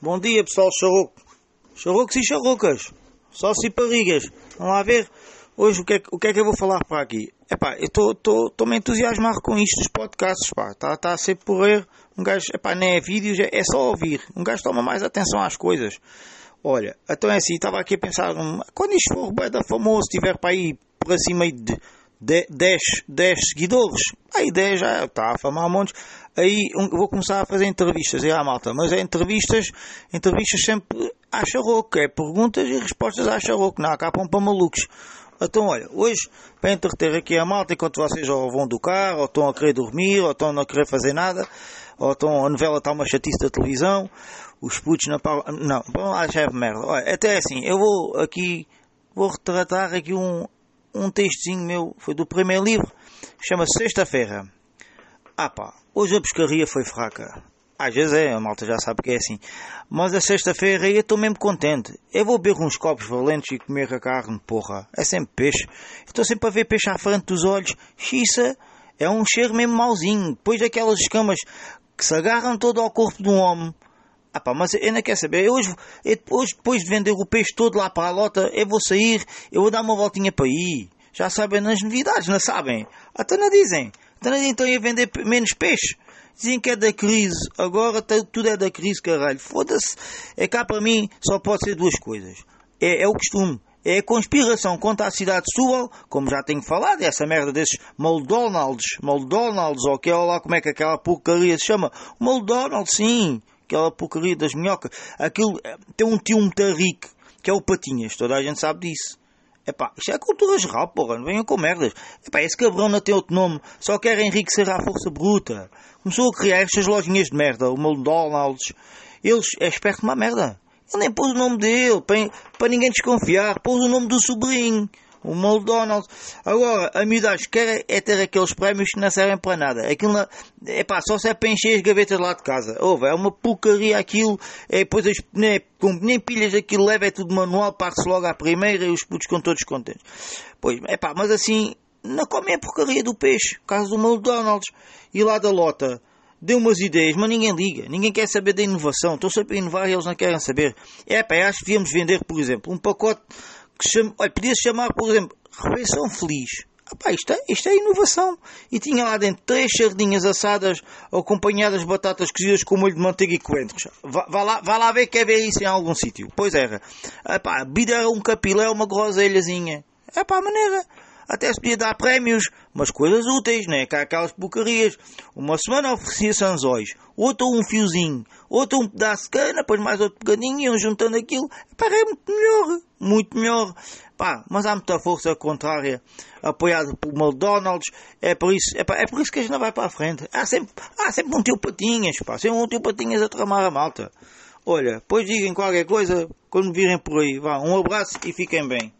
Bom dia pessoal, charroco. Charrocos e charrocas. Só ciparigas. Vamos lá ver. Hoje o que é, o que, é que eu vou falar para aqui? Epá, eu estou-me a entusiasmar com isto dos podcasts, pá. Está tá a ser porrer. Um gajo, epá, nem é vídeos, é, só ouvir. Um gajo toma mais atenção às coisas. Olha, então é assim, estava aqui a pensar, hum, quando isto for bem da famoso, estiver para aí por acima de 10, 10 seguidores, aí 10 já está a famar montes. Aí um, vou começar a fazer entrevistas, é a malta, mas é entrevistas, entrevistas sempre à charroco, é perguntas e respostas à charroco, não acabam para malucos. Então, olha, hoje, para entreter aqui a malta, enquanto vocês ou vão do carro, ou estão a querer dormir, ou estão a não querer fazer nada, ou estão, a novela está uma chatice da televisão, os putos na pau... Não, vão lá, já é merda. Olha, até assim, eu vou aqui, vou retratar aqui um, um textinho meu, foi do primeiro livro, chama-se Sexta-feira. Ah pá, hoje a pescaria foi fraca. Às vezes é, a malta já sabe que é assim. Mas a sexta-feira eu estou mesmo contente. Eu vou beber uns copos valentes e comer a carne, porra. É sempre peixe. Estou sempre a ver peixe à frente dos olhos. Xiça, é um cheiro mesmo mauzinho. Depois daquelas escamas que se agarram todo ao corpo de um homem. Ah pá, mas ainda quer saber, eu hoje, eu depois de vender o peixe todo lá para a lota, eu vou sair, eu vou dar uma voltinha para aí. Já sabem nas novidades, não sabem? Até não dizem. Até não dizem então ia vender menos peixe. Dizem que é da crise. Agora tudo é da crise, caralho. Foda-se. É cá para mim só pode ser duas coisas. É, é o costume. É a conspiração contra a cidade de Setúbal, como já tenho falado, essa merda desses McDonald's, McDonald's, ou que é lá como é que aquela porcaria se chama. McDonald's, sim, aquela porcaria das minhocas. Aquilo eh, tem um tio muito rico, que é o Patinhas, toda a gente sabe disso. Epá, isto é cultura geral, porra, não venham com merdas. Epá, esse cabrão não tem outro nome, só quer enriquecer à força bruta. Começou a criar estas lojinhas de merda, o McDonald's. Eles é esperto uma merda. Ele nem pôs o nome dele, para, para ninguém desconfiar, pôs o nome do sobrinho o McDonald's. Agora, a miúdade quer é ter aqueles prémios que não servem para nada. Aquilo é pá, só serve para encher as gavetas lá de casa. Ouve, é uma porcaria aquilo. É, depois as, nem, com, nem pilhas aquilo leva, é tudo manual, parte-se logo à primeira e os putos com todos contentes. Pois, é pá, mas assim, não comem a porcaria do peixe, caso do McDonald's. E lá da lota, deu umas ideias, mas ninguém liga, ninguém quer saber da inovação, estão sempre a inovar e eles não querem saber. É pá, acho que devíamos vender, por exemplo, um pacote que chama, olha, podia-se chamar, por exemplo, refeição feliz. Ah, isto, é, isto é inovação. E tinha lá dentro três sardinhas assadas acompanhadas de batatas cozidas com molho de manteiga e coentros. Vá, vá, lá, vá lá ver, quer ver isso em algum sítio. Pois era. Ah, pá, bida um capilé, uma groselhazinha. É pá, maneira. Até se podia dar prémios, mas coisas úteis, né? Cá aquelas porcarias. Uma semana oferecia sanzóis, outra um fiozinho, outra um pedaço de cana, depois mais outro pegadinho, iam juntando aquilo. Pá, é muito melhor, muito melhor. Pá, mas há muita força contrária, apoiada por McDonald's, é por isso, é, pá, é por isso que a gente não vai para a frente. Há sempre, há sempre um tio Patinhas, pá, sempre um tio Patinhas a tramar a malta. Olha, depois digam qualquer coisa quando virem por aí. Vá, um abraço e fiquem bem.